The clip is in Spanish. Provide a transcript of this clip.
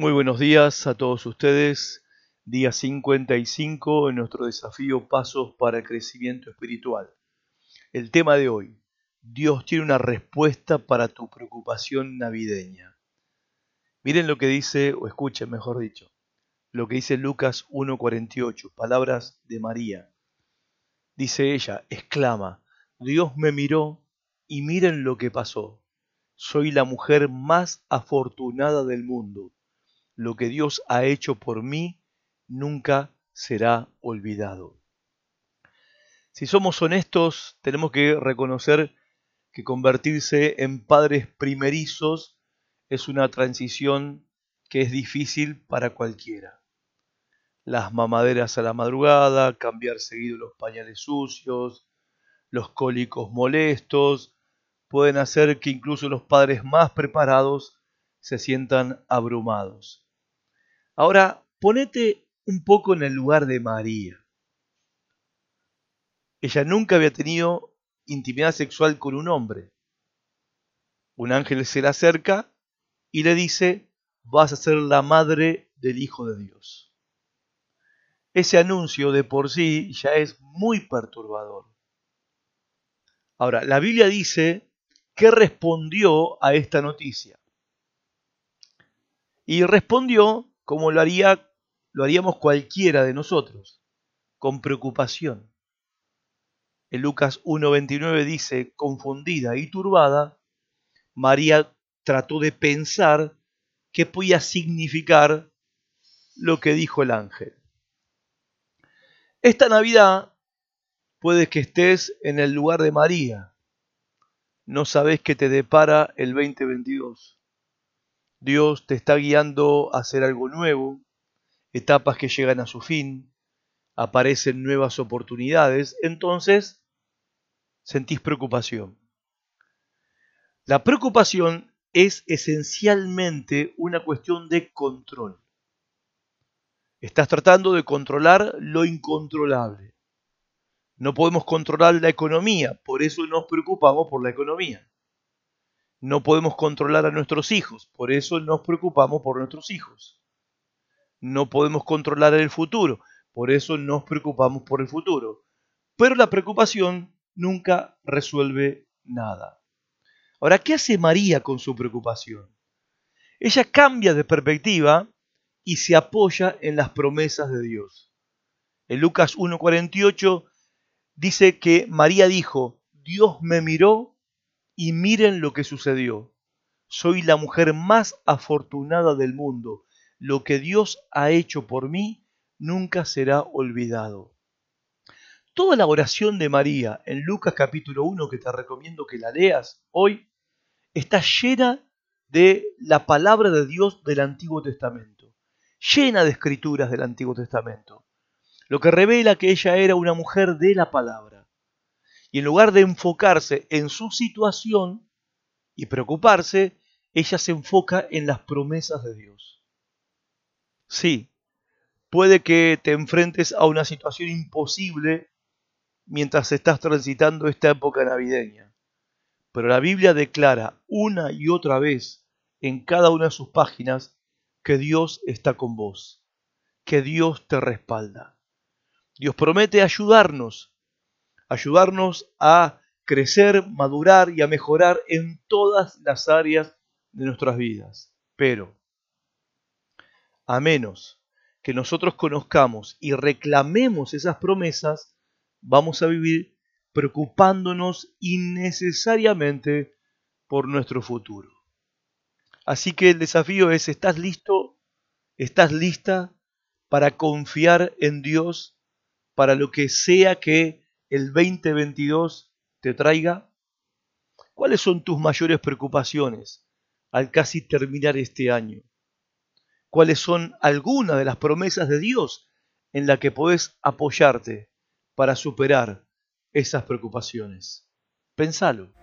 Muy buenos días a todos ustedes. Día 55 en nuestro desafío Pasos para el Crecimiento Espiritual. El tema de hoy, Dios tiene una respuesta para tu preocupación navideña. Miren lo que dice, o escuchen mejor dicho, lo que dice Lucas 1.48, palabras de María. Dice ella, exclama, Dios me miró y miren lo que pasó. Soy la mujer más afortunada del mundo lo que Dios ha hecho por mí nunca será olvidado. Si somos honestos, tenemos que reconocer que convertirse en padres primerizos es una transición que es difícil para cualquiera. Las mamaderas a la madrugada, cambiar seguido los pañales sucios, los cólicos molestos, pueden hacer que incluso los padres más preparados se sientan abrumados. Ahora, ponete un poco en el lugar de María. Ella nunca había tenido intimidad sexual con un hombre. Un ángel se le acerca y le dice, vas a ser la madre del Hijo de Dios. Ese anuncio de por sí ya es muy perturbador. Ahora, la Biblia dice que respondió a esta noticia. Y respondió como lo, haría, lo haríamos cualquiera de nosotros, con preocupación. En Lucas 1.29 dice, confundida y turbada, María trató de pensar qué podía significar lo que dijo el ángel. Esta Navidad puede que estés en el lugar de María. No sabes qué te depara el 2022. Dios te está guiando a hacer algo nuevo, etapas que llegan a su fin, aparecen nuevas oportunidades, entonces sentís preocupación. La preocupación es esencialmente una cuestión de control. Estás tratando de controlar lo incontrolable. No podemos controlar la economía, por eso nos preocupamos por la economía. No podemos controlar a nuestros hijos, por eso nos preocupamos por nuestros hijos. No podemos controlar el futuro, por eso nos preocupamos por el futuro. Pero la preocupación nunca resuelve nada. Ahora, ¿qué hace María con su preocupación? Ella cambia de perspectiva y se apoya en las promesas de Dios. En Lucas 1.48 dice que María dijo, Dios me miró y miren lo que sucedió. Soy la mujer más afortunada del mundo. Lo que Dios ha hecho por mí nunca será olvidado. Toda la oración de María en Lucas capítulo 1, que te recomiendo que la leas hoy, está llena de la palabra de Dios del Antiguo Testamento, llena de escrituras del Antiguo Testamento, lo que revela que ella era una mujer de la palabra. Y en lugar de enfocarse en su situación y preocuparse, ella se enfoca en las promesas de Dios. Sí, puede que te enfrentes a una situación imposible mientras estás transitando esta época navideña. Pero la Biblia declara una y otra vez en cada una de sus páginas que Dios está con vos, que Dios te respalda. Dios promete ayudarnos ayudarnos a crecer, madurar y a mejorar en todas las áreas de nuestras vidas. Pero, a menos que nosotros conozcamos y reclamemos esas promesas, vamos a vivir preocupándonos innecesariamente por nuestro futuro. Así que el desafío es, ¿estás listo? ¿Estás lista para confiar en Dios para lo que sea que el 2022 te traiga? ¿Cuáles son tus mayores preocupaciones al casi terminar este año? ¿Cuáles son algunas de las promesas de Dios en la que podés apoyarte para superar esas preocupaciones? Pensalo.